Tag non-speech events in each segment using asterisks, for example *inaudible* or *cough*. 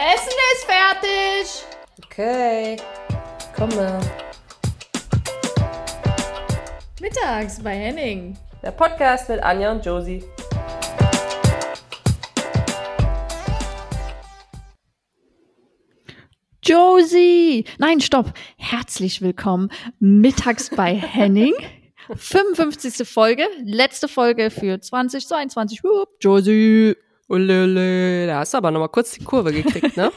Essen ist fertig. Okay, komme. Mittags bei Henning. Der Podcast mit Anja und Josie. Josie! Nein, stopp. Herzlich willkommen mittags bei *laughs* Henning. 55. Folge, letzte Folge für 2022. Hup, Josie. Ulele, da hast du aber nochmal kurz die Kurve gekriegt, ne?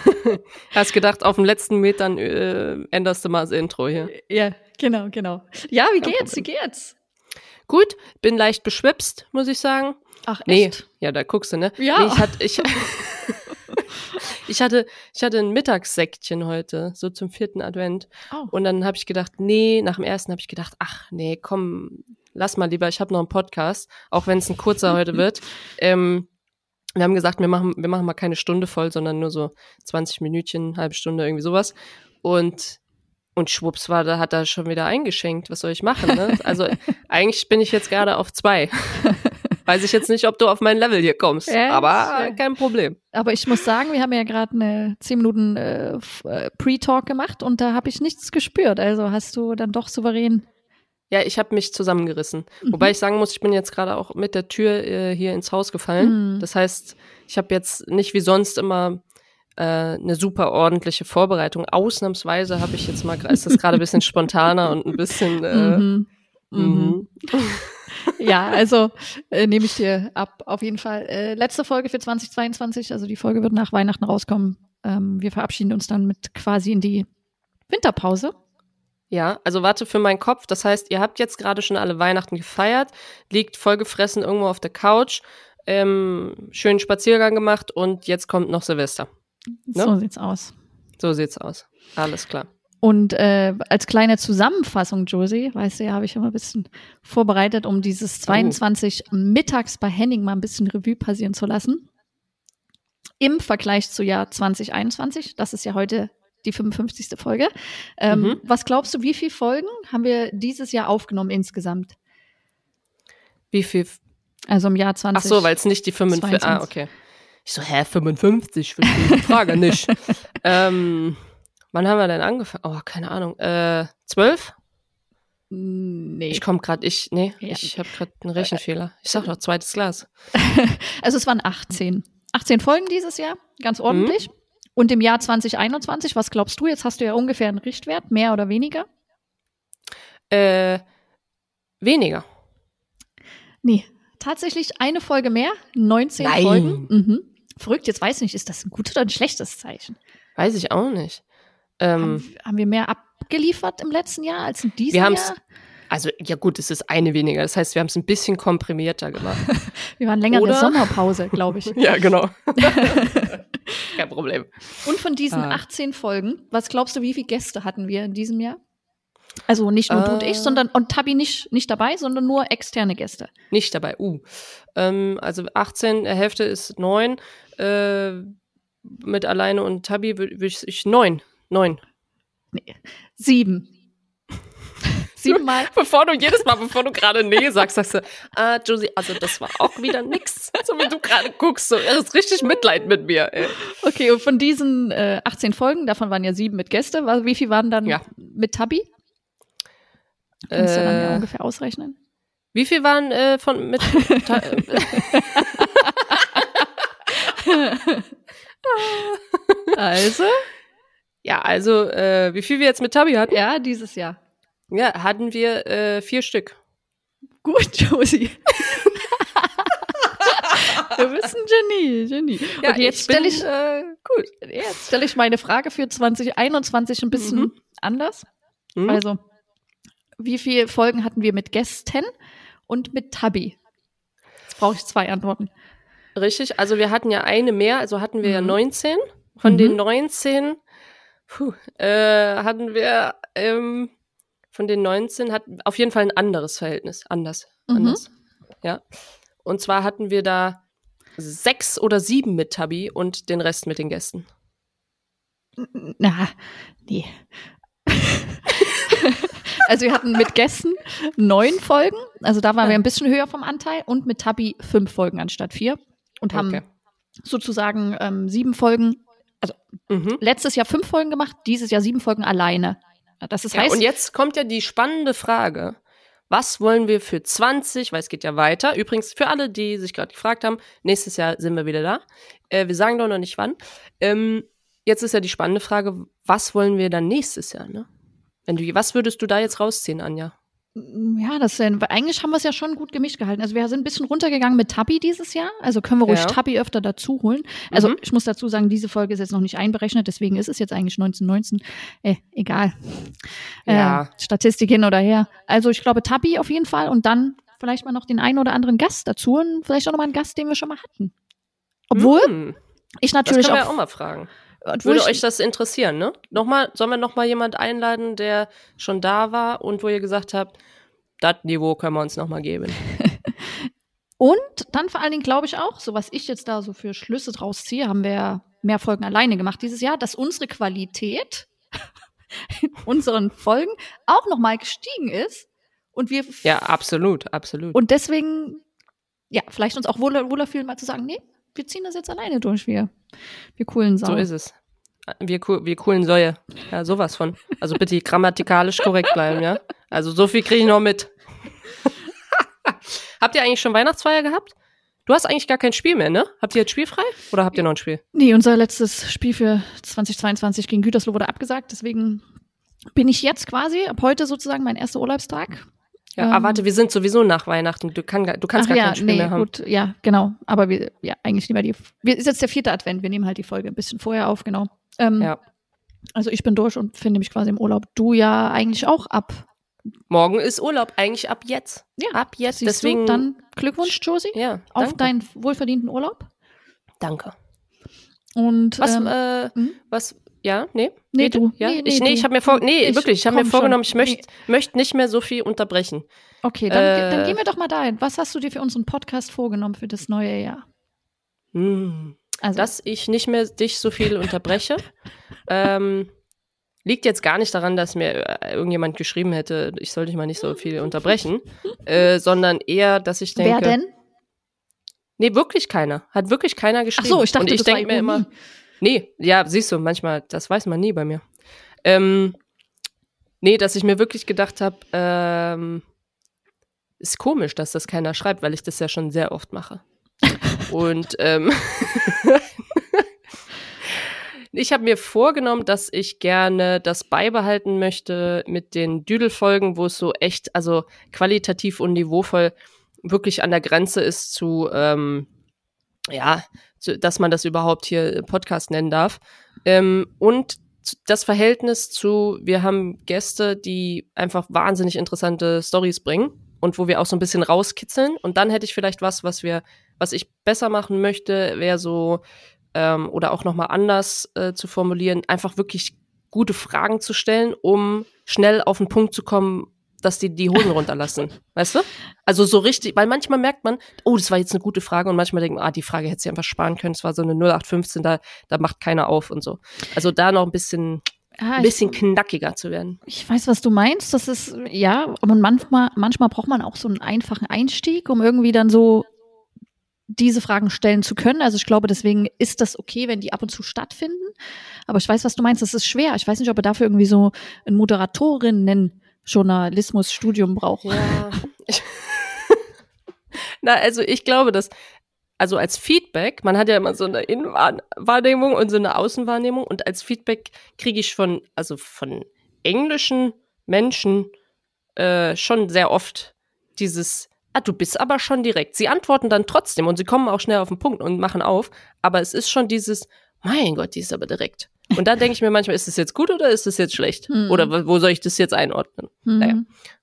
*laughs* hast gedacht, auf den letzten Metern äh, änderst du mal das Intro hier. Ja, genau, genau. Ja, wie Kein geht's? Wie Problem. geht's? Gut, bin leicht beschwipst, muss ich sagen. Ach, Nee, echt? ja, da guckst du, ne? Ja. Nee, ich hatte, ich, *laughs* *laughs* ich hatte, ich hatte ein Mittagssäckchen heute, so zum vierten Advent. Oh. Und dann habe ich gedacht, nee, nach dem ersten habe ich gedacht, ach nee, komm, lass mal lieber, ich habe noch einen Podcast, auch wenn es ein kurzer heute wird. Ähm, wir haben gesagt, wir machen, wir machen mal keine Stunde voll, sondern nur so 20 Minütchen, halbe Stunde, irgendwie sowas. Und und schwupps war, da hat er schon wieder eingeschenkt. Was soll ich machen? Ne? *laughs* Also eigentlich bin ich jetzt gerade auf zwei. *laughs* Weiß ich jetzt nicht, ob du auf mein Level hier kommst. Ja, aber ja. kein Problem. Aber ich muss sagen, wir haben ja gerade eine 10 Minuten äh, äh, Pre-Talk gemacht und da habe ich nichts gespürt. Also hast du dann doch souverän. Ja, ich habe mich zusammengerissen. Mhm. Wobei ich sagen muss, ich bin jetzt gerade auch mit der Tür äh, hier ins Haus gefallen. Mhm. Das heißt, ich habe jetzt nicht wie sonst immer äh, eine super ordentliche Vorbereitung. Ausnahmsweise habe ich jetzt mal, ist das gerade ein bisschen spontaner und ein bisschen. Äh, Mhm. Mhm. mhm. *laughs* Ja, also äh, nehme ich dir ab, auf jeden Fall. Äh, letzte Folge für 2022, also die Folge wird nach Weihnachten rauskommen. Ähm, wir verabschieden uns dann mit quasi in die Winterpause. Ja, also warte für meinen Kopf. Das heißt, ihr habt jetzt gerade schon alle Weihnachten gefeiert, liegt vollgefressen irgendwo auf der Couch, ähm, schönen Spaziergang gemacht und jetzt kommt noch Silvester. Ne? So sieht's aus. So sieht's aus. Alles klar. Und äh, als kleine Zusammenfassung, Josie, weißt du ja, habe ich immer ein bisschen vorbereitet, um dieses 22 mittags bei Henning mal ein bisschen Revue passieren zu lassen. Im Vergleich zu Jahr 2021, das ist ja heute die 55. Folge. Ähm, Mhm. Was glaubst du, wie viele Folgen haben wir dieses Jahr aufgenommen insgesamt? Wie viel? Also im Jahr Ach 20. so, weil es nicht die 55. Ah, 22. okay. Ich so, hä, 55? Verstehe die Frage nicht. *laughs* ähm, wann haben wir denn angefangen? Oh, keine Ahnung. Äh, 12? Nee. Ich komme gerade, ich, nee, Ja. ich habe gerade einen Rechenfehler. Ich sag doch, zweites Glas. *laughs* Also es waren 18. 18 Folgen dieses Jahr, ganz ordentlich. Und im Jahr 2021, was glaubst du? Jetzt hast du ja ungefähr einen Richtwert, mehr oder weniger? Äh, weniger. Nee, tatsächlich eine Folge mehr, 19 Nein. Folgen. Mhm. Verrückt, jetzt weiß ich nicht, ist das ein gutes oder ein schlechtes Zeichen? Weiß ich auch nicht. Ähm, Haben, haben wir mehr abgeliefert im letzten Jahr als in diesem Wir haben's- Jahr? Also, ja gut, es ist eine weniger. Das heißt, wir haben es ein bisschen komprimierter gemacht. *laughs* Wir waren länger in der Oder? Sommerpause, glaube ich. *laughs* ja, genau. *laughs* *laughs* Kein Problem. Und von diesen Ah. 18 Folgen, was glaubst du, wie viele Gäste hatten wir in diesem Jahr? Also nicht nur du und Äh. ich, sondern und Tabi nicht, nicht dabei, sondern nur externe Gäste. Nicht dabei. Uh. Ähm, also 18, äh, Hälfte ist 9. Äh, mit alleine und Tabi würde würd ich, ich 9. 9. Sieben. Siebenmal. *laughs* Bevor du jedes Mal, bevor du gerade Nee sagst, sagst du, ah, Josie, also das war auch wieder nix. So wie du gerade guckst, so, er ist richtig Mitleid mit mir. Ey. Okay, und von diesen äh, 18 Folgen, davon waren ja sieben mit Gäste, wie viel waren dann Ja. mit Tabi? Kannst du dann ja Äh, ungefähr ausrechnen. Wie viel waren äh, von mit Ta *laughs* Also? Ja, also äh, wie viel wir jetzt mit Tabi hatten? Ja, dieses Jahr. Ja, hatten wir äh, vier Stück. Gut, *laughs* Josie. du bist ein Genie, Genie. Ja, und jetzt stelle ich, äh, gut. jetzt stelle ich meine Frage für 2021 ein bisschen Mhm. anders. Hm? Also, wie viele Folgen hatten wir mit Gästen und mit Tabi? Jetzt brauche ich zwei Antworten. Richtig, also wir hatten ja eine mehr, also hatten wir ja Mhm. 19. Von Mhm. den 19 puh, äh, hatten wir ähm, von den 19 hat auf jeden Fall ein anderes Verhältnis. Anders. Mhm. Anders. Ja. Und zwar hatten wir da sechs oder sieben mit Tabi und den Rest mit den Gästen. Na, nee. *laughs* also wir hatten mit Gästen neun Folgen, also da waren wir ein bisschen höher vom Anteil und mit Tabi fünf Folgen anstatt vier und haben Okay. sozusagen ähm, sieben Folgen Mhm. letztes Jahr fünf Folgen gemacht, dieses Jahr sieben Folgen alleine. Das ist Ja, heißt, und jetzt kommt ja die spannende Frage. Was wollen wir für 20, weil es geht ja weiter. Übrigens, für alle, die sich gerade gefragt haben, nächstes Jahr sind wir wieder da. Äh, wir sagen doch noch nicht wann. Ähm, jetzt ist ja die spannende Frage, was wollen wir dann nächstes Jahr, ne? Wenn du, was würdest du da jetzt rausziehen, Anja? Ja, das sind, eigentlich haben wir es ja schon gut gemischt gehalten. Also wir sind ein bisschen runtergegangen mit Tabi dieses Jahr. Also können wir ruhig Ja. Tabi öfter dazu holen. Also Mhm. ich muss dazu sagen, diese Folge ist jetzt noch nicht einberechnet, deswegen ist es jetzt eigentlich 1919. Äh, egal. Ja. Äh, Statistik hin oder her. Also ich glaube Tabi auf jeden Fall und dann vielleicht mal noch den einen oder anderen Gast dazu und vielleicht auch noch mal einen Gast, den wir schon mal hatten. Obwohl Hm, ich das natürlich können wir auch, auch mal fragen. Obwohl Würde euch das interessieren, ne? Nochmal, sollen wir nochmal jemand einladen, der schon da war und wo ihr gesagt habt, das Niveau können wir uns nochmal geben. *laughs* Und dann vor allen Dingen glaube ich auch, so was ich jetzt da so für Schlüsse draus ziehe, haben wir mehr Folgen alleine gemacht dieses Jahr, dass unsere Qualität in *laughs* unseren Folgen auch nochmal gestiegen ist und wir Ja, absolut, absolut. und deswegen ja vielleicht uns auch wohler, wohler fühlen, mal zu sagen, nee, wir ziehen das jetzt alleine durch, wir wir coolen Sau. So ist es. Wir, wir coolen Säue. Ja, sowas von. Also bitte grammatikalisch korrekt bleiben, ja? Also so viel kriege ich noch mit. habt ihr eigentlich schon Weihnachtsfeier gehabt? Du hast eigentlich gar kein Spiel mehr, ne? Habt ihr jetzt spielfrei? Oder habt ihr noch ein Spiel? Nee, unser letztes Spiel für 2022 gegen Gütersloh wurde abgesagt, deswegen bin ich jetzt quasi ab heute sozusagen mein erster Urlaubstag. Ja, Ähm. aber warte, wir sind sowieso nach Weihnachten. Du, kann, du kannst gar ja, kein Spiel nee, mehr haben. gut, ja, genau. Aber wir, ja, eigentlich lieber die. Wir ist jetzt der vierte Advent, wir nehmen halt die Folge ein bisschen vorher auf, genau. Ähm, Ja. Also ich bin durch und finde mich quasi im Urlaub. Du ja eigentlich auch ab. Morgen ist Urlaub, eigentlich ab jetzt. Ja, Ab jetzt. Siehst Deswegen. du, dann Glückwunsch, Josie, ja, auf deinen wohlverdienten Urlaub. Danke. Und Was, ähm, äh, hm? was, ja, nee? Nee, du. Ja? Nee, ich, nee, nee, ich habe mir vor, nee, Ich wirklich, ich habe mir schon. vorgenommen, ich möchte Nee. möcht nicht mehr so viel unterbrechen. okay, dann, äh, dann gehen wir doch mal dahin. Was hast du dir für unseren Podcast vorgenommen für das neue Jahr? Hm. Also, dass ich nicht mehr dich so viel unterbreche. *laughs* ähm, liegt jetzt gar nicht daran, dass mir äh, irgendjemand geschrieben hätte, ich soll dich mal nicht so viel unterbrechen, *laughs* äh, sondern eher, dass ich denke, wer denn? nee, wirklich keiner, hat wirklich keiner Ach geschrieben. so, ich dachte, Und ich denke mir immer, nee, ja, siehst du, manchmal, das weiß man nie bei mir. Ähm, nee, dass ich mir wirklich gedacht habe, ähm, ist komisch, dass das keiner schreibt, weil ich das ja schon sehr oft mache. Und ähm, *laughs* ich habe mir vorgenommen, dass ich gerne das beibehalten möchte mit den Düdelfolgen, wo es so echt, also qualitativ und niveauvoll wirklich an der Grenze ist zu, ähm, ja, dass man das überhaupt hier Podcast nennen darf. Ähm, und das Verhältnis zu, wir haben Gäste, die einfach wahnsinnig interessante Stories bringen und wo wir auch so ein bisschen rauskitzeln. Und dann hätte ich vielleicht was, was wir, was ich besser machen möchte, wäre so, ähm, oder auch nochmal anders äh, zu formulieren, einfach wirklich gute Fragen zu stellen, um schnell auf den Punkt zu kommen, dass die die Hosen runterlassen. Weißt du? Also so richtig, weil manchmal merkt man, oh, das war jetzt eine gute Frage und manchmal denkt man, ah, die Frage hätte sie einfach sparen können, es war so eine 0815, da, da macht keiner auf und so. Also da noch ein bisschen, Ah, ein bisschen knackiger zu werden. Ich weiß, was du meinst. Das ist, ja, aber manchmal, manchmal braucht man auch so einen einfachen Einstieg, um irgendwie dann so diese Fragen stellen zu können. Also ich glaube, deswegen ist das okay, wenn die ab und zu stattfinden. Aber ich weiß, was du meinst. Das ist schwer. Ich weiß nicht, ob er dafür irgendwie so ein Moderatorinnen-Journalismus-Studium braucht. Ja. *laughs* *laughs* Na, also ich glaube, dass, also als Feedback, man hat ja immer so eine Innenwahrnehmung und so eine Außenwahrnehmung und als Feedback kriege ich von, also von englischen Menschen äh, schon sehr oft dieses, ah, du bist aber schon direkt. Sie antworten dann trotzdem und sie kommen auch schnell auf den Punkt und machen auf, aber es ist schon dieses, mein Gott, die ist aber direkt. Und da denke ich mir manchmal, ist das jetzt gut oder ist das jetzt schlecht? Hm. Oder wo- soll ich das jetzt einordnen? Mhm. Naja.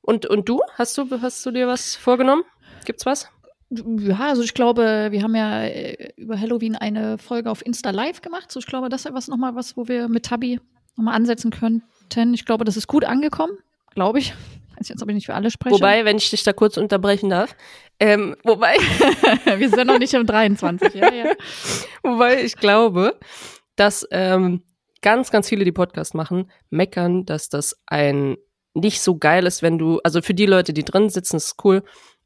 Und, und du? Hast du, hast du dir was vorgenommen? Gibt's was? Ja, also ich glaube, wir haben ja äh, über Halloween eine Folge auf Insta Live gemacht. So, ich glaube, das ist was nochmal was, wo wir mit Tabi nochmal ansetzen könnten. Ich glaube, das ist gut angekommen, glaube ich. Weiß jetzt, ob ich nicht für alle spreche. Wobei, wenn ich dich da kurz unterbrechen darf, ähm, wobei, *laughs* wir sind noch nicht im 23, ja, ja. *laughs* wobei ich glaube, dass ähm, ganz, ganz viele, die Podcast machen, meckern, dass das ein nicht so geil ist, wenn du, also für die Leute, die drin sitzen, ist es cool,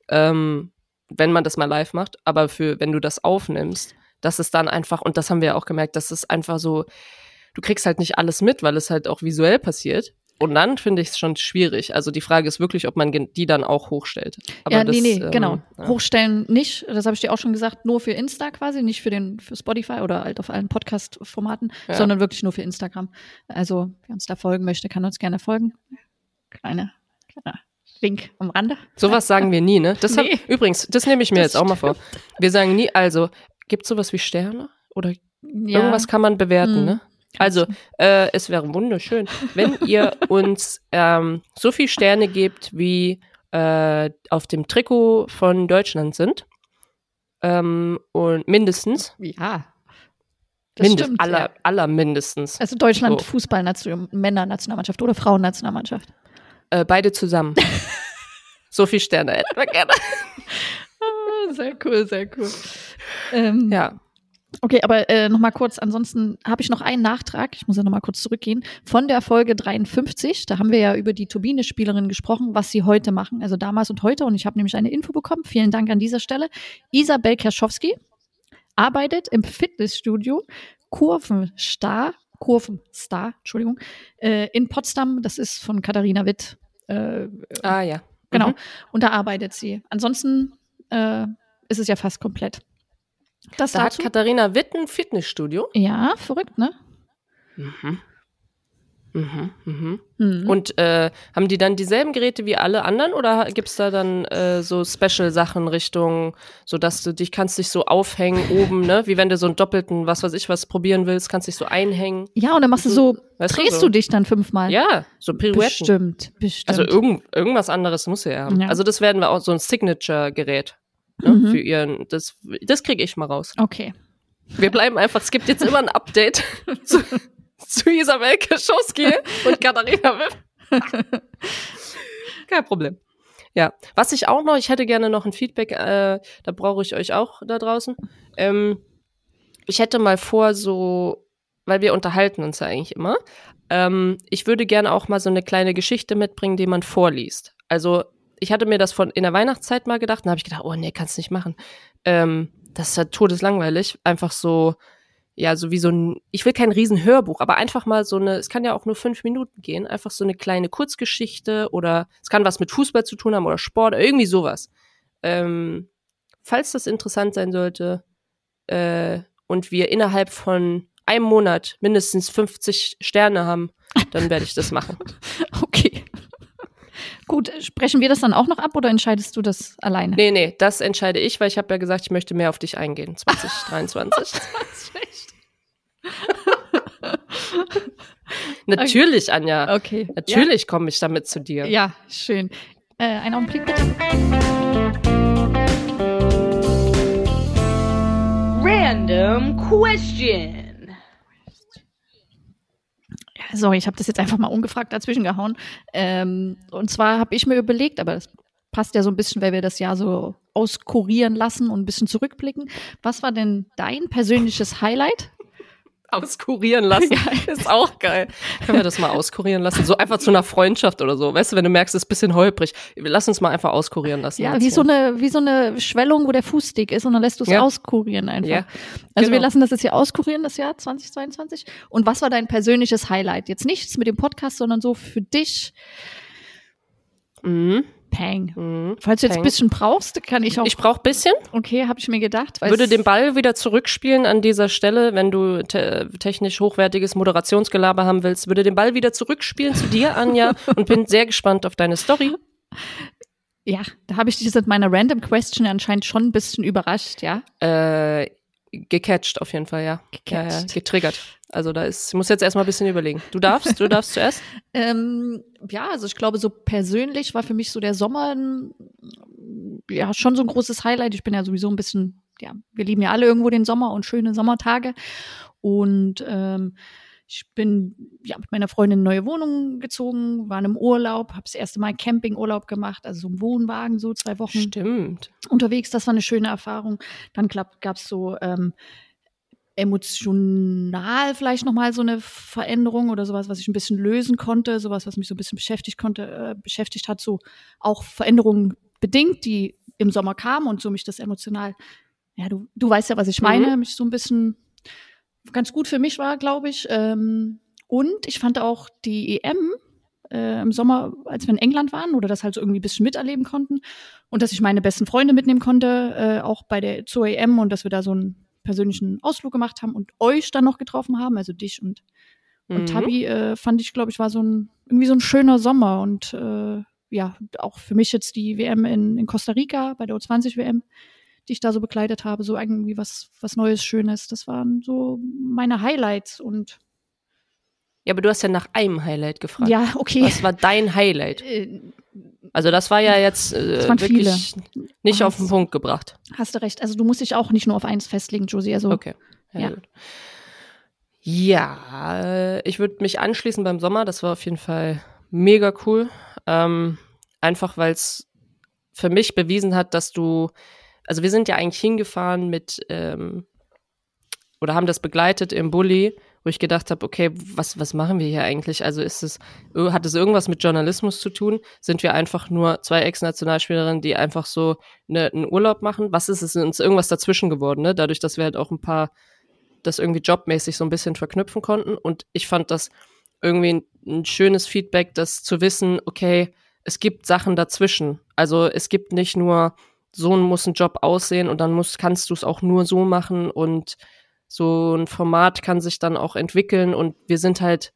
ähm, wenn man das mal live macht, aber für, wenn du das aufnimmst, dass es dann einfach, und das haben wir ja auch gemerkt, dass es einfach so, du kriegst halt nicht alles mit, weil es halt auch visuell passiert. Und dann finde ich es schon schwierig. Also die Frage ist wirklich, ob man die dann auch hochstellt. Aber ja, das, nee, nee, ähm, genau. Ja. Hochstellen nicht. Das habe ich dir auch schon gesagt, nur für Insta quasi, nicht für den für Spotify oder halt auf allen Podcast-Formaten, ja. sondern wirklich nur für Instagram. Also wer uns da folgen möchte, kann uns gerne folgen. Kleine, kleiner Link am Rande. Sowas sagen wir nie, ne? Das nee. hab, übrigens, das nehme ich mir das jetzt auch mal vor. Wir sagen nie, also gibt es sowas wie Sterne oder ja. irgendwas kann man bewerten, hm. ne? Also, äh, es wäre wunderschön, wenn ihr *laughs* uns ähm, so viel Sterne gebt, wie äh, auf dem Trikot von Deutschland sind. Ähm, und mindestens. Ja. Das Mindest, stimmt, aller, ja. aller mindestens. Also Deutschland so. Fußball Männer-Nationalmannschaft oder Frauen-Nationalmannschaft? Äh, beide zusammen. *laughs* so viel Sterne hätten wir gerne. *laughs* Ah, sehr cool, sehr cool. Ähm, ja. Okay, aber äh, noch mal kurz, ansonsten habe ich noch einen Nachtrag, ich muss ja noch mal kurz zurückgehen, von der Folge 53, da haben wir ja über die Turbine-Spielerin gesprochen, was sie heute machen, also damals und heute und ich habe nämlich eine Info bekommen, vielen Dank an dieser Stelle. Isabel Kerschowski arbeitet im Fitnessstudio Kurvenstar, Kurvenstar, Entschuldigung, äh, in Potsdam, das ist von Katharina Witt. Äh, ah ja. Genau, mhm. und da arbeitet sie. Ansonsten äh, ist es ja fast komplett. Das da hat Katharina Witt ein Fitnessstudio. Ja, verrückt, ne? Mhm. Mhm, mhm. Mhm. Und äh, haben die dann dieselben Geräte wie alle anderen oder gibt es da dann äh, so Special-Sachen Richtung, so dass du dich kannst dich so aufhängen oben, ne? Wie wenn du so einen doppelten, was weiß ich, was probieren willst, kannst dich so einhängen. Ja, und dann machst du so, weißt drehst du, so? du dich dann fünfmal. Ja, so Pirouetten. Bestimmt, bestimmt. Also irgend, irgendwas anderes muss er haben. Ja. Also das werden wir auch so ein Signature-Gerät ne, mhm. für ihren, das, das kriege ich mal raus. Okay. Wir bleiben einfach, es gibt jetzt immer ein Update *laughs* zu, zu Isabel Kaschowski und Katharina Wipp. *laughs* Kein Problem. Ja, was ich auch noch, ich hätte gerne noch ein Feedback, äh, da brauche ich euch auch da draußen. Ähm, ich hätte mal vor, so, weil wir unterhalten uns ja eigentlich immer, ähm, ich würde gerne auch mal so eine kleine Geschichte mitbringen, die man vorliest. Also ich hatte mir das von in der Weihnachtszeit mal gedacht, dann habe ich gedacht, oh nee, kannst nicht machen. Ähm, das ist ja todeslangweilig. Einfach so, ja, so wie so ein, ich will kein Riesenhörbuch, aber einfach mal so eine, es kann ja auch nur fünf Minuten gehen, einfach so eine kleine Kurzgeschichte oder es kann was mit Fußball zu tun haben oder Sport, irgendwie sowas. Ähm, falls das interessant sein sollte äh, und wir innerhalb von einem Monat mindestens 50 Sterne haben, dann werde ich das machen. *laughs* Okay. Gut, sprechen wir das dann auch noch ab oder entscheidest du das alleine? Nee, nee, das entscheide ich, weil ich habe ja gesagt, ich möchte mehr auf dich eingehen, *laughs* 2023. *laughs* Natürlich, okay. Anja. Okay. Natürlich ja. komme ich damit zu dir. Ja, schön. Äh, einen Augenblick bitte. Random Question sorry, ich habe das jetzt einfach mal ungefragt dazwischen gehauen. Ähm, und zwar habe ich mir überlegt, aber das passt ja so ein bisschen, weil wir das Jahr so auskurieren lassen und ein bisschen zurückblicken. Was war denn dein persönliches Highlight auskurieren lassen. *laughs* Ja. *laughs* Ist auch geil. Können wir das mal auskurieren lassen? So einfach zu einer Freundschaft oder so. Weißt du, wenn du merkst, es ist ein bisschen holprig, lass uns mal einfach auskurieren lassen. Ja, wie so eine, wie so eine Schwellung, wo der Fuß dick ist und dann lässt du es ja. auskurieren einfach. Ja. Also genau. wir lassen das jetzt hier auskurieren, das Jahr 2022. Und was war dein persönliches Highlight? Jetzt nichts mit dem Podcast, sondern so für dich. Mhm. Peng. Mhm. Falls du jetzt ein bisschen brauchst, kann ich auch. Ich brauche bisschen. Okay, habe ich mir gedacht. Würde den Ball wieder zurückspielen an dieser Stelle, wenn du te technisch hochwertiges Moderationsgelaber haben willst. Würde den Ball wieder zurückspielen zu dir, Anja, *laughs* und bin sehr gespannt auf deine Story. Ja, da habe ich dich mit meiner Random Question anscheinend schon ein bisschen überrascht, ja? Äh, gecatcht auf jeden Fall, ja. Gecatcht. Ja, getriggert. Also da ist, ich muss jetzt erstmal ein bisschen überlegen. Du darfst, du darfst zuerst. *laughs* ähm, ja, also ich glaube, so persönlich war für mich so der Sommer ja schon so ein großes Highlight. Ich bin ja sowieso ein bisschen, ja, wir lieben ja alle irgendwo den Sommer und schöne Sommertage. Und ähm, ich bin ja mit meiner Freundin in eine neue Wohnung gezogen, war im Urlaub, habe das erste Mal Campingurlaub gemacht, also so ein Wohnwagen, so zwei Wochen Stimmt. unterwegs. Das war eine schöne Erfahrung. Dann gab es so ähm, emotional vielleicht nochmal so eine Veränderung oder sowas, was ich ein bisschen lösen konnte, sowas, was mich so ein bisschen beschäftigt konnte, äh, beschäftigt hat, so auch Veränderungen bedingt, die im Sommer kamen und so mich das emotional, ja, du, du weißt ja, was ich meine, mhm. mich so ein bisschen ganz gut für mich war, glaube ich. Ähm, und ich fand auch die EM äh, im Sommer, als wir in England waren oder das halt so irgendwie ein bisschen miterleben konnten und dass ich meine besten Freunde mitnehmen konnte, äh, auch bei der zur EM und dass wir da so einen persönlichen Ausflug gemacht haben und euch dann noch getroffen haben, also dich und und Mhm. Tabi äh, fand ich, glaube ich, war so ein irgendwie so ein schöner Sommer und äh, ja, auch für mich jetzt die WM in, in Costa Rica bei der U20 WM, die ich da so begleitet habe, so irgendwie was was Neues, Schönes. Das waren so meine Highlights und Ja, aber du hast ja nach einem Highlight gefragt. ja, okay. Was war dein Highlight? Äh, Also das war ja jetzt äh, wirklich nicht Was? auf den Punkt gebracht. Hast du recht. Also du musst dich auch nicht nur auf eins festlegen, Josie. Also Okay. Ja. Ja. Ja, äh, ich würde mich anschließen beim Sommer. Das war auf jeden Fall mega cool. Ähm, einfach weil es für mich bewiesen hat, dass du, also wir sind ja eigentlich hingefahren mit, ähm, oder haben das begleitet im Bulli, wo ich gedacht habe, okay, was, was machen wir hier eigentlich? Also ist es, hat es irgendwas mit Journalismus zu tun? Sind wir einfach nur zwei Ex-Nationalspielerinnen, die einfach so ne, einen Urlaub machen? Was ist es? Uns irgendwas dazwischen geworden, ne? Dadurch, dass wir halt auch ein paar das irgendwie jobmäßig so ein bisschen verknüpfen konnten. Und ich fand das irgendwie ein, ein schönes Feedback, das zu wissen, okay, es gibt Sachen dazwischen. Also es gibt nicht nur, so muss ein Job aussehen und dann musst, kannst du es auch nur so machen und so ein Format kann sich dann auch entwickeln und wir sind halt,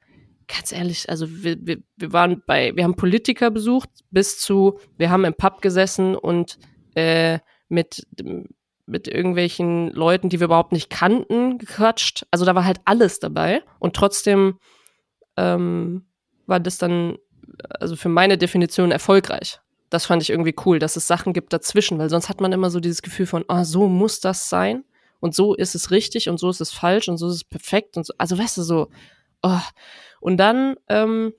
ganz ehrlich, also wir, wir, wir waren bei, wir haben Politiker besucht bis zu, wir haben im Pub gesessen und äh, mit mit irgendwelchen Leuten, die wir überhaupt nicht kannten, gequatscht. Also da war halt alles dabei. Und trotzdem ähm, war das dann, also für meine Definition erfolgreich. Das fand ich irgendwie cool, dass es Sachen gibt dazwischen, weil sonst hat man immer so dieses Gefühl von, ah, so muss das sein und so ist es richtig und so ist es falsch und so ist es perfekt und so. Also weißt du so. Oh. Und dann ähm,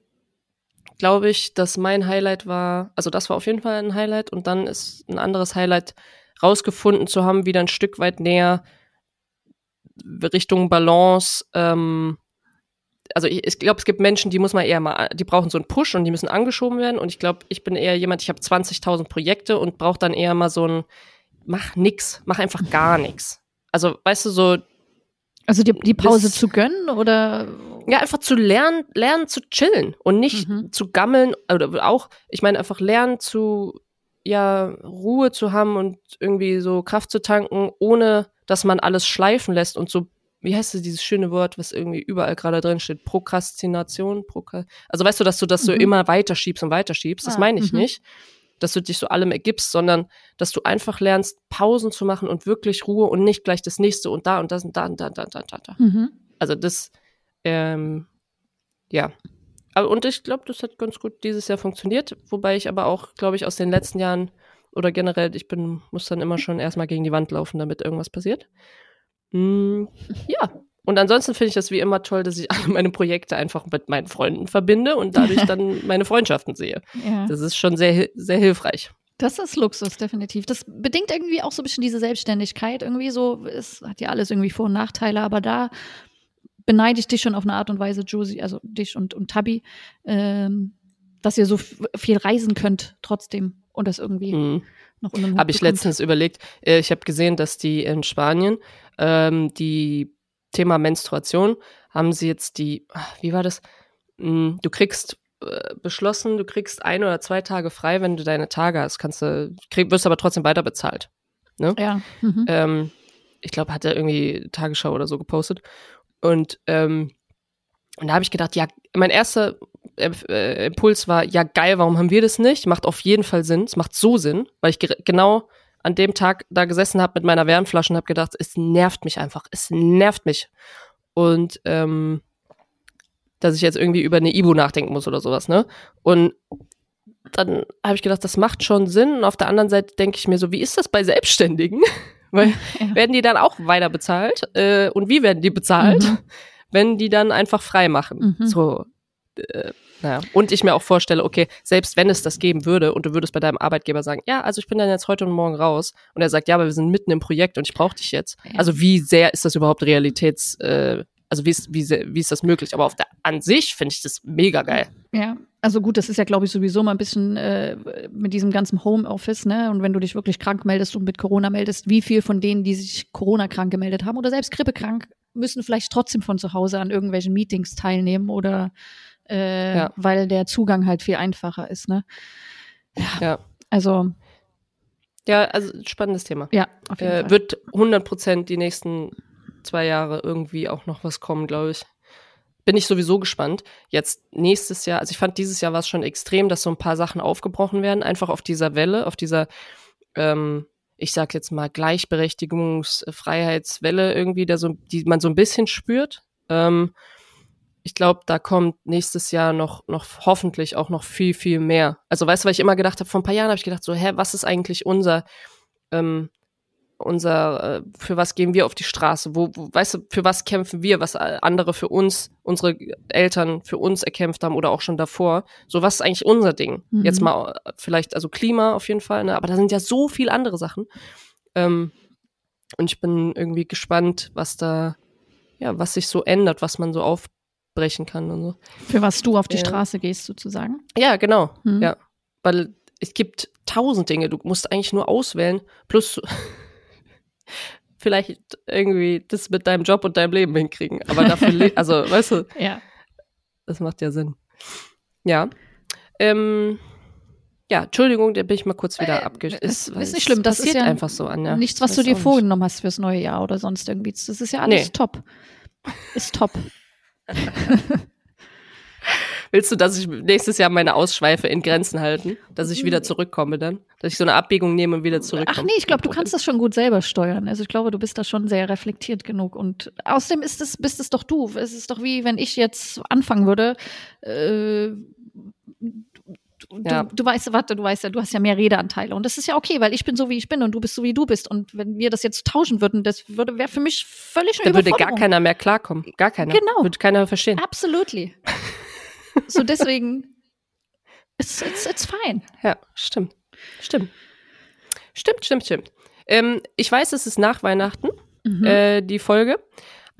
glaube ich, dass mein Highlight war, also das war auf jeden Fall ein Highlight und dann ist ein anderes Highlight rausgefunden zu haben, wieder ein Stück weit näher Richtung Balance. Ähm, also ich, ich glaube, es gibt Menschen, die muss man eher mal, die brauchen so einen Push und die müssen angeschoben werden. Und ich glaube, ich bin eher jemand, ich habe 20.000 Projekte und brauche dann eher mal so ein, mach nix, mach einfach gar nichts. Also weißt du so, Also die, die Pause Das- zu gönnen oder ja, einfach zu lernen, lernen zu chillen und nicht Mhm. zu gammeln oder auch, ich meine, einfach lernen zu, ja, Ruhe zu haben und irgendwie so Kraft zu tanken, ohne dass man alles schleifen lässt und so, wie heißt es, dieses schöne Wort, was irgendwie überall gerade drin steht, Prokrastination, Prokra also weißt du, dass du das so Mhm. immer weiterschiebst und weiterschiebst, das Ah, meine ich mhm. nicht, dass du dich so allem ergibst, sondern dass du einfach lernst, Pausen zu machen und wirklich Ruhe und nicht gleich das nächste und da und das und da und da und da und da. Und da. mhm. Also das, ähm, ja. Aber, und ich glaube, das hat ganz gut dieses Jahr funktioniert, wobei ich aber auch, glaube ich, aus den letzten Jahren oder generell, ich bin, muss dann immer schon erstmal gegen die Wand laufen, damit irgendwas passiert. Mm, ja. Und ansonsten finde ich das wie immer toll, dass ich *laughs* alle meine Projekte einfach mit meinen Freunden verbinde und dadurch *laughs* dann meine Freundschaften sehe. ja. Das ist schon sehr, sehr hilfreich. Das ist Luxus, definitiv. Das bedingt irgendwie auch so ein bisschen diese Selbstständigkeit. Irgendwie so, es hat ja alles irgendwie Vor- und Nachteile, aber da beneide ich dich schon auf eine Art und Weise, Josie, also dich und, und Tabby, ähm, dass ihr so viel reisen könnt trotzdem und das irgendwie Mm. Noch unter Habe ich letztens überlegt. Äh, ich habe gesehen, dass die in Spanien ähm, die Thema Menstruation haben sie jetzt die, ah, wie war das? Mm, Du kriegst äh, beschlossen, du kriegst ein oder zwei Tage frei, wenn du deine Tage hast. Kannst du, krieg, wirst aber trotzdem weiter bezahlt. Ja. Mhm. Ähm, ich glaube, hat er irgendwie Tagesschau oder so gepostet. Und, ähm, und da habe ich gedacht, ja, mein erster äh, Impuls war, ja geil, warum haben wir das nicht? Macht auf jeden Fall Sinn. Es macht so Sinn, weil ich ge- genau an dem Tag da gesessen habe mit meiner Wärmflasche und habe gedacht, es nervt mich einfach. Es nervt mich. Und ähm, dass ich jetzt irgendwie über eine Ibu nachdenken muss oder sowas, ne? Und dann habe ich gedacht, das macht schon Sinn. Und auf der anderen Seite denke ich mir so, wie ist das bei Selbstständigen? *laughs* Weil *laughs* Ja. werden die dann auch weiter bezahlt? Äh, und wie werden die bezahlt, Mhm. wenn die dann einfach frei machen? Mhm. So, äh, naja. Und ich mir auch vorstelle, okay, selbst wenn es das geben würde und du würdest bei deinem Arbeitgeber sagen, ja, also ich bin dann jetzt heute und morgen raus und er sagt, ja, aber wir sind mitten im Projekt und ich brauche dich jetzt. Ja. Also wie sehr ist das überhaupt Realitäts, äh, also wie ist, wie, sehr- wie ist das möglich? Aber auf der an sich finde ich das mega geil. Ja, also gut, das ist ja, glaube ich, sowieso mal ein bisschen äh, mit diesem ganzen Homeoffice, ne? Und wenn du dich wirklich krank meldest und mit Corona meldest, wie viel von denen, die sich Corona krank gemeldet haben oder selbst grippekrank, müssen vielleicht trotzdem von zu Hause an irgendwelchen Meetings teilnehmen oder äh, Ja. weil der Zugang halt viel einfacher ist, ne? Ja. Also, Ja, also spannendes Thema. ja, auf jeden Äh, Fall. wird 100 Prozent die nächsten zwei Jahre irgendwie auch noch was kommen, glaube ich. Bin ich sowieso gespannt. Jetzt nächstes Jahr, also ich fand dieses Jahr war es schon extrem, dass so ein paar Sachen aufgebrochen werden, einfach auf dieser Welle, auf dieser, ähm, ich sag jetzt mal Gleichberechtigungs-Freiheitswelle irgendwie, der so, die man so ein bisschen spürt. Ähm, ich glaube, da kommt nächstes Jahr noch, noch hoffentlich auch noch viel, viel mehr. Also weißt du, weil ich immer gedacht habe, vor ein paar Jahren habe ich gedacht, so, hä, was ist eigentlich unser, ähm, unser, äh, für was gehen wir auf die Straße? Wo, wo, weißt du, für was kämpfen wir, was äh, andere für uns, unsere Eltern für uns erkämpft haben oder auch schon davor? So, was ist eigentlich unser Ding? Mhm. Jetzt mal äh, vielleicht, also Klima auf jeden Fall, ne? aber da sind ja so viel andere Sachen. Ähm, und ich bin irgendwie gespannt, was da, ja, was sich so ändert, was man so aufbrechen kann und so. Für was du auf die Ja. Straße gehst, sozusagen. Ja, genau. Mhm. Ja. Weil es gibt tausend Dinge, du musst eigentlich nur auswählen, plus *laughs* vielleicht irgendwie das mit deinem Job und deinem Leben hinkriegen. Aber dafür, also, *laughs* weißt du, Ja. das macht ja Sinn. Ja. Ähm, ja, Entschuldigung, da bin ich mal kurz wieder Äh, abge... ist- ist nicht schlimm, das ist ja einfach so, Anja. Nichts, was du dir vorgenommen hast fürs neue Jahr oder sonst irgendwie. Das ist ja alles Nee. top. Ist top. *laughs* *laughs* Willst du, dass ich nächstes Jahr meine Ausschweife in Grenzen halten? Dass ich wieder zurückkomme dann? Dass ich so eine Abbiegung nehme und wieder zurückkomme? Ach nee, ich glaube, du kannst das schon gut selber steuern. Also ich glaube, du bist da schon sehr reflektiert genug. Und außerdem ist es, bist es doch du. Es ist doch wie, wenn ich jetzt anfangen würde. Äh, du, Ja. du, du weißt, warte, du weißt ja, du hast ja mehr Redeanteile. Und das ist ja okay, weil ich bin so, wie ich bin und du bist so, wie du bist. Und wenn wir das jetzt tauschen würden, das würde wäre für mich völlig eine Da würde gar keiner mehr klarkommen. Gar keiner. Genau. Würde keiner verstehen. Absolutely. *laughs* so deswegen, it's, it's, it's fine. Ja, stimmt. Stimmt. Stimmt, stimmt, stimmt. Ähm, ich weiß, es ist nach Weihnachten, Mhm. äh, die Folge,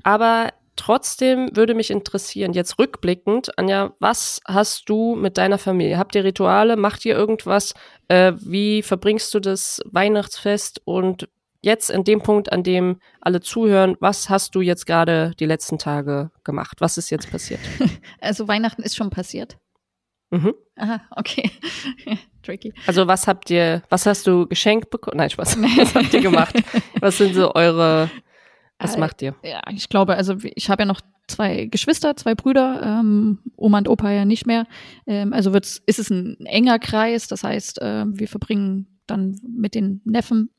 aber trotzdem würde mich interessieren, jetzt rückblickend, Anja, was hast du mit deiner Familie? Habt ihr Rituale? Macht ihr irgendwas? Äh, wie verbringst du das Weihnachtsfest? Und jetzt in dem Punkt, an dem alle zuhören, was hast du jetzt gerade die letzten Tage gemacht? Was ist jetzt passiert? *laughs* Also Weihnachten ist schon passiert. Mhm. Aha, okay. *laughs* Tricky. Also was habt ihr, was hast du geschenkt bekommen? Nein, Spaß. *laughs* Was habt ihr gemacht? Was sind so eure, was Äh, macht ihr? Ja, ich glaube, also ich habe ja noch zwei Geschwister, zwei Brüder, ähm, Oma und Opa ja nicht mehr. Ähm, also wird's, ist es ein enger Kreis, das heißt, äh, wir verbringen dann mit den Neffen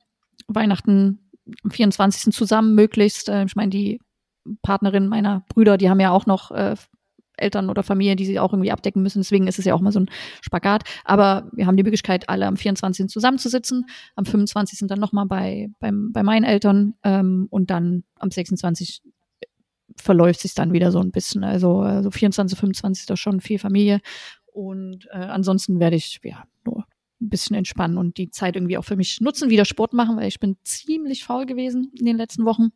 Weihnachten am 24. zusammen möglichst. Äh, ich meine, die Partnerin meiner Brüder, die haben ja auch noch äh, Eltern oder Familie, die sie auch irgendwie abdecken müssen. Deswegen ist es ja auch mal so ein Spagat. Aber wir haben die Möglichkeit, alle am 24. zusammenzusitzen, am 25. dann nochmal bei, beim, bei meinen Eltern ähm, und dann am 26. verläuft sich dann wieder so ein bisschen. Also, also 24, 25 ist da schon viel Familie. Und äh, ansonsten werde ich ja nur ein bisschen entspannen und die Zeit irgendwie auch für mich nutzen, wieder Sport machen, weil ich bin ziemlich faul gewesen in den letzten Wochen.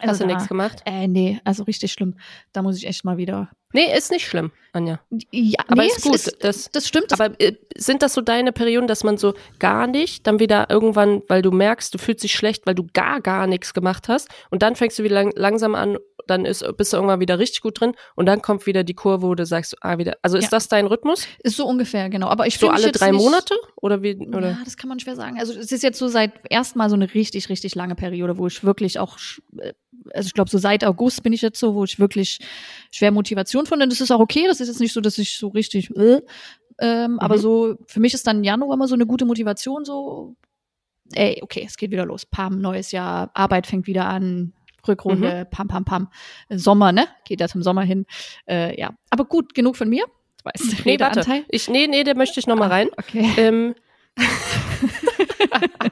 Hast Also du da- nichts gemacht? Äh, nee, also richtig schlimm. Da muss ich echt mal wieder. Nee, ist nicht schlimm, Anja. Ja, Aber nee, ist gut. Ist, das, das stimmt. Aber äh, sind das so deine Perioden, dass man so gar nicht, dann wieder irgendwann, weil du merkst, du fühlst dich schlecht, weil du gar, gar nichts gemacht hast und dann fängst du wieder lang, langsam an, dann ist, bist du irgendwann wieder richtig gut drin und dann kommt wieder die Kurve, wo du sagst, ah, wieder. Also ist Ja. das dein Rhythmus? ist so ungefähr, genau. Aber ich So alle drei nicht, Monate? Oder wie? Oder? Ja, das kann man schwer sagen. Also es ist jetzt so seit erstmal so eine richtig, richtig lange Periode, wo ich wirklich auch, äh, also ich glaube so seit August bin ich jetzt so, wo ich wirklich schwer Motivation finde. Und das ist auch okay. Das ist jetzt nicht so, dass ich so richtig, äh, ähm, aber Mhm. so für mich ist dann Januar immer so eine gute Motivation. So, ey, okay, es geht wieder los. Pam, neues Jahr, Arbeit fängt wieder an. Rückrunde, pam, pam, pam. Sommer, ne? Geht das im Sommer hin. Äh, ja, aber gut, genug von mir. Du weißt, Nee, warte. Ich, nee, nee, da möchte ich noch mal rein. Okay. Ähm, *laughs* *laughs*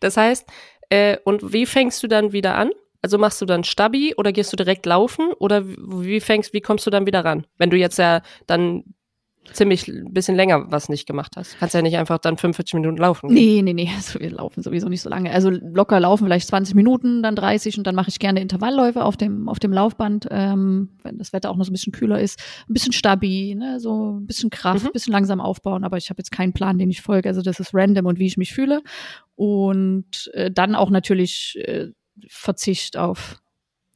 das heißt, äh, und wie fängst du dann wieder an? Also machst du dann Stabi oder gehst du direkt laufen oder wie- fängst, wie kommst du dann wieder ran? Wenn du jetzt ja dann ziemlich ein bisschen länger was nicht gemacht hast. Kannst ja nicht einfach dann 45 Minuten laufen. Nee, nee, nee, also wir laufen sowieso nicht so lange. Also locker laufen vielleicht 20 Minuten, dann 30 und dann mache ich gerne Intervallläufe auf dem, auf dem Laufband, ähm, wenn das Wetter auch noch so ein bisschen kühler ist. Ein bisschen stabi, ne, so ein bisschen Kraft, Mhm. ein bisschen langsam aufbauen, aber ich habe jetzt keinen Plan, den ich folge. Also das ist random und wie ich mich fühle. Und äh, dann auch natürlich äh, Verzicht auf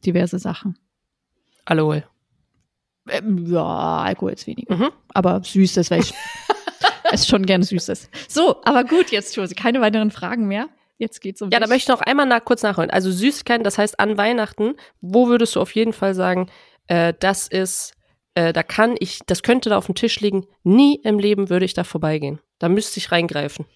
diverse Sachen. Alkohol. Ähm, ja, Alkohol ist weniger. Mhm. Aber süßes, weil ich *laughs* esse schon gern süßes. So, aber gut, jetzt, Josi, keine weiteren Fragen mehr. Jetzt geht's um Ja, da dich. möchte ich noch einmal nach, kurz nachholen. Also Süßigkeiten, das heißt an Weihnachten, wo würdest du auf jeden Fall sagen, äh, das ist, äh, da kann ich, das könnte da auf dem Tisch liegen. Nie im Leben würde ich da vorbeigehen. Da müsste ich reingreifen.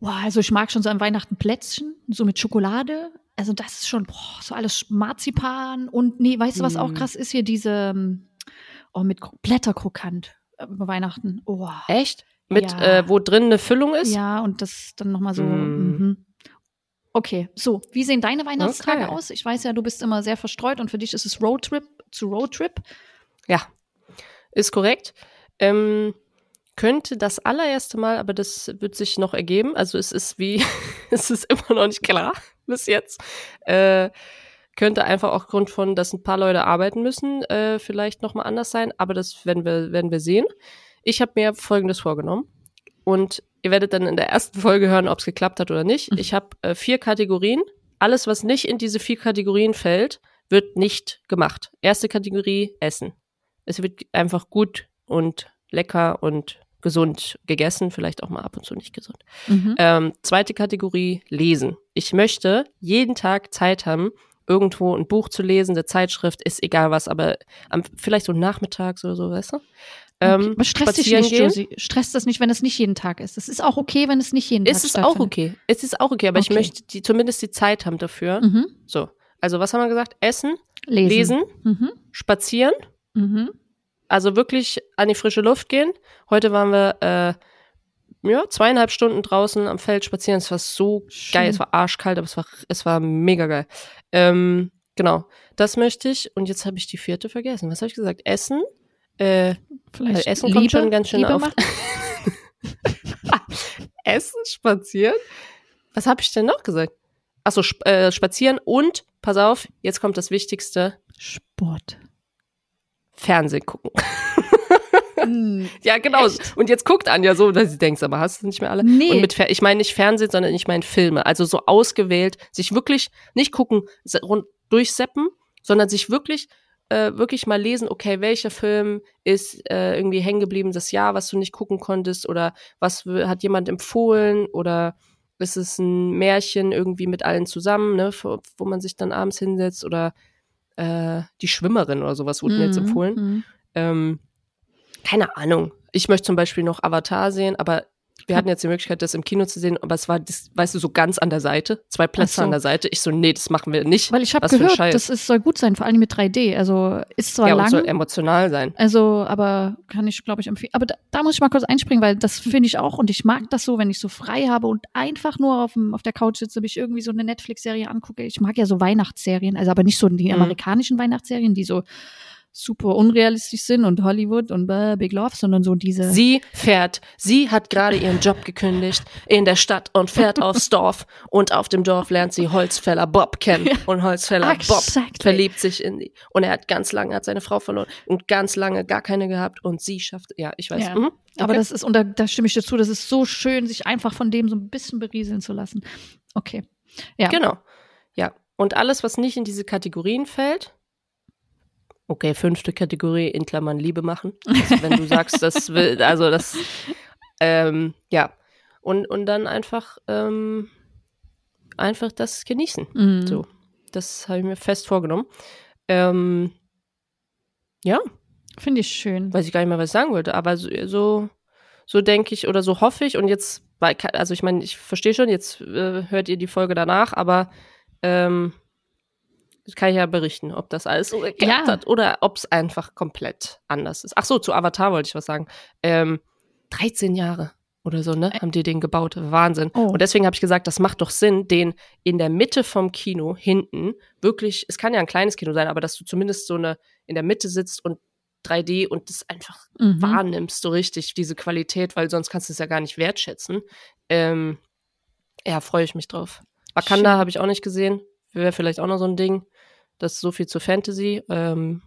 Boah, also ich mag schon so an Weihnachten Plätzchen, so mit Schokolade. Also das ist schon, boah, so alles Marzipan und nee, weißt du, was auch Mm. krass ist hier? Diese, ähm, oh, mit Kro- Blätterkrokant äh, über Weihnachten. Oh. Echt? Mit, Ja. äh, wo drin eine Füllung ist? Ja, und das dann nochmal so. Mm. Mhm. Okay, so, wie sehen deine Weihnachtstage Okay. aus? Ich weiß ja, du bist immer sehr verstreut und für dich ist es Roadtrip zu Roadtrip. Ja, ist korrekt. Ähm, könnte das allererste Mal, aber das wird sich noch ergeben. Also es ist wie, *laughs* es ist immer noch nicht klar bis jetzt. Äh, könnte einfach auch Grund von, dass ein paar Leute arbeiten müssen, äh, vielleicht noch mal anders sein. Aber das werden wir, werden wir sehen. Ich habe mir Folgendes vorgenommen und ihr werdet dann in der ersten *laughs* Folge hören, ob es geklappt hat oder nicht. Mhm. Ich habe äh, vier Kategorien. Alles, was nicht in diese vier Kategorien fällt, wird nicht gemacht. Erste Kategorie Essen. Es wird einfach gut und lecker und gesund gegessen, vielleicht auch mal ab und zu nicht gesund. Mhm. Ähm, zweite Kategorie Lesen. Ich möchte jeden Tag Zeit haben, irgendwo ein Buch zu lesen, eine Zeitschrift, ist egal was, aber am, vielleicht so nachmittags oder so, weißt du? Ähm, Aber stresst dich nicht, gehen. Josie. Stresst das nicht, wenn es nicht jeden Tag ist. Es ist auch okay, wenn es nicht jeden Tag Es ist. ist auch okay. Es ist auch okay, aber ich Okay. möchte die, zumindest die Zeit haben dafür. Mhm. So. Also, was haben wir gesagt? Essen, Lesen. lesen, Mhm. spazieren, Mhm. Also wirklich an die frische Luft gehen. Heute waren wir äh, ja, zweieinhalb Stunden draußen am Feld spazieren. Es war so Schön. geil. Es war arschkalt, aber es war, es war mega geil. Ähm, genau, das möchte ich. Und jetzt habe ich die vierte vergessen. Was habe ich gesagt? Essen. Äh, Vielleicht also Essen Liebe, kommt schon ganz schön Liebe auf. *laughs* Essen, spazieren. Was habe ich denn noch gesagt? Achso, sp äh, spazieren und, pass auf, jetzt kommt das Wichtigste, Sport. Fernsehen gucken. Hm, *laughs* Ja, genau. Echt? Und jetzt guckt Anja so, dass sie denkt, aber hast du nicht mehr alle? Nee. Und mit Fer ich meine nicht Fernsehen, sondern ich meine Filme. Also so ausgewählt, sich wirklich nicht gucken, durchseppen, sondern sich wirklich äh, wirklich mal lesen, okay, welcher Film ist äh, irgendwie hängen geblieben das Jahr, was du nicht gucken konntest oder was hat jemand empfohlen oder ist es ein Märchen irgendwie mit allen zusammen, ne, wo man sich dann abends hinsetzt oder äh, die Schwimmerin oder sowas wurde mir jetzt mhm, empfohlen. mhm. Ähm, keine Ahnung. Ich möchte zum Beispiel noch Avatar sehen, aber wir hatten jetzt die Möglichkeit, das im Kino zu sehen, aber es war, das, weißt du, so ganz an der Seite, zwei Plätze so. an der Seite. Ich so, nee, das machen wir nicht. Weil ich habe gehört, das ist, soll gut sein, vor allem mit 3D. Also ist zwar ja, lang, soll emotional sein. also aber kann ich, glaube ich, empfehlen. Aber da, da muss ich mal kurz einspringen, weil das finde ich auch und ich mag das so, wenn ich so frei habe und einfach nur auf, dem, auf der Couch sitze, mich irgendwie so eine Netflix-Serie angucke. Ich mag ja so Weihnachtsserien, also aber nicht so die Mhm. amerikanischen Weihnachtsserien, die so super unrealistisch sind und Hollywood und blah, Big Love, sondern so diese. Sie fährt, sie hat gerade ihren Job gekündigt in der Stadt und fährt *laughs* aufs Dorf und auf dem Dorf lernt sie Holzfäller Bob kennen und Holzfäller Bob Exactly. verliebt sich in die und er hat ganz lange hat seine Frau verloren und ganz lange gar keine gehabt und sie schafft ja ich weiß Ja. mhm. Aber Okay. das ist, und da, da stimme ich dir zu, das ist so schön, sich einfach von dem so ein bisschen berieseln zu lassen. Okay. Ja. Genau. Ja. Und alles, was nicht in diese Kategorien fällt, okay, fünfte Kategorie in Klammern Liebe machen. Also wenn du sagst, das will, *laughs* also das, ähm, ja. Und, und dann einfach, ähm, einfach das genießen. Mhm. So. Das habe ich mir fest vorgenommen. Ähm, ja, Finde ich schön. weiß ich gar nicht mehr, was ich sagen wollte, aber so, so, so denke ich oder so hoffe ich und jetzt, also ich meine, ich verstehe schon, jetzt äh, hört ihr die Folge danach, aber ähm, kann ich ja berichten, ob das alles so geklappt Ja. hat oder ob es einfach komplett anders ist. Ach so, zu Avatar wollte ich was sagen. Ähm, 13 Jahre oder so, ne, haben die den gebaut. Wahnsinn. Oh. Und deswegen habe ich gesagt, das macht doch Sinn, den in der Mitte vom Kino hinten wirklich, es kann ja ein kleines Kino sein, aber dass du zumindest so eine in der Mitte sitzt und 3D und das einfach Mhm. wahrnimmst, so richtig, diese Qualität, weil sonst kannst du es ja gar nicht wertschätzen. Ähm, ja, freue ich mich drauf. Wakanda habe ich auch nicht gesehen. Wäre vielleicht auch noch so ein Ding. Das ist so viel zu Fantasy. Ähm,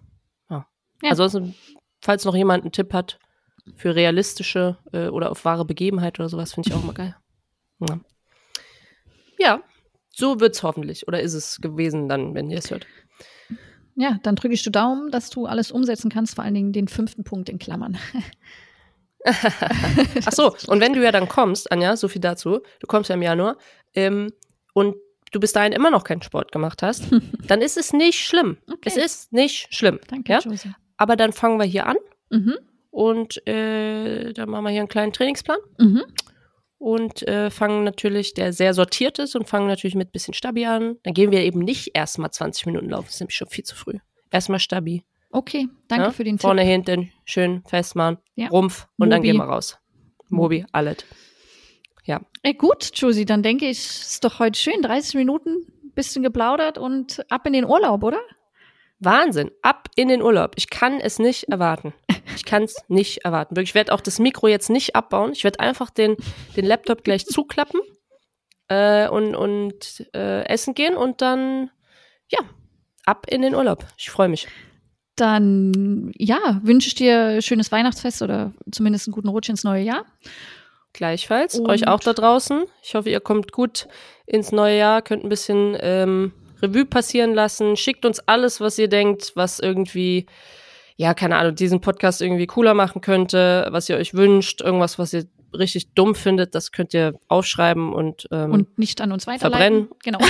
ja. Ja. Ansonsten, falls noch jemand einen Tipp hat für realistische äh, oder auf wahre Begebenheit oder sowas, finde ich auch mal geil. Ja. ja, so wird's hoffentlich. Oder ist es gewesen dann, wenn ihr es hört. ja, dann drücke ich dir Daumen, dass du alles umsetzen kannst, vor allen Dingen den fünften Punkt in Klammern. *laughs* Ach so, und wenn du ja dann kommst, Anja, so viel dazu, du kommst ja im Januar, ähm, und du bis dahin immer noch keinen Sport gemacht hast, *laughs* dann ist es nicht schlimm. Okay. Es ist nicht schlimm. Danke, Ja? Aber dann fangen wir hier an Mhm. und äh, dann machen wir hier einen kleinen Trainingsplan Mhm. und äh, fangen natürlich, der sehr sortiert ist und fangen natürlich mit bisschen Stabi an. Dann gehen wir eben nicht erstmal 20 Minuten laufen, das ist nämlich schon viel zu früh. Erstmal Stabi. Okay, danke ja? für den Vorne, Tipp. hinten, schön festmachen, Ja. Rumpf und dann Mobi. gehen wir raus. Mobi, alles. Ey, gut, Josie, dann denke ich, ist doch heute schön. 30 Minuten, bisschen geplaudert und ab in den Urlaub, oder? Wahnsinn. Ab in den Urlaub. Ich kann es nicht erwarten. Ich kann es *laughs* nicht erwarten. Ich werde auch das Mikro jetzt nicht abbauen. Ich werde einfach den, den Laptop gleich zuklappen äh, und, und äh, essen gehen und dann, ja, ab in den Urlaub. Ich freue mich. Dann, ja, wünsche ich dir schönes Weihnachtsfest oder zumindest einen guten Rutsch ins neue Jahr. Gleichfalls. Und- Euch auch da draußen. Ich hoffe, ihr kommt gut ins neue Jahr, könnt ein bisschen ähm, Revue passieren lassen. Schickt uns alles, was ihr denkt, was irgendwie, ja, keine Ahnung, diesen Podcast irgendwie cooler machen könnte, was ihr euch wünscht, irgendwas, was ihr richtig dumm findet, das könnt ihr aufschreiben und, ähm, Und nicht an uns weiterleiten. Verbrennen. Genau. *laughs*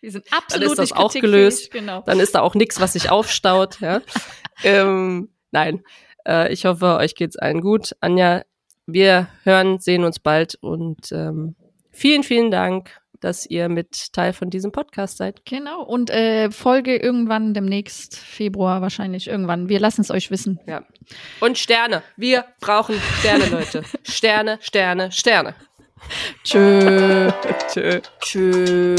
Wir sind absolut Dann ist das nicht auch gelöst. Genau. dann ist da auch nichts, was sich aufstaut. Ja? *laughs* ähm, nein, äh, ich hoffe, euch geht's allen gut. Anja, wir hören, sehen uns bald und ähm, vielen, vielen Dank, dass ihr mit Teil von diesem Podcast seid. Genau. Und äh, Folge irgendwann demnächst, Februar wahrscheinlich irgendwann. Wir lassen es euch wissen. Ja. Und Sterne. Wir brauchen Sterne, Leute. Sterne, Sterne, Sterne. Tschö. *laughs* Tschö. Tschö.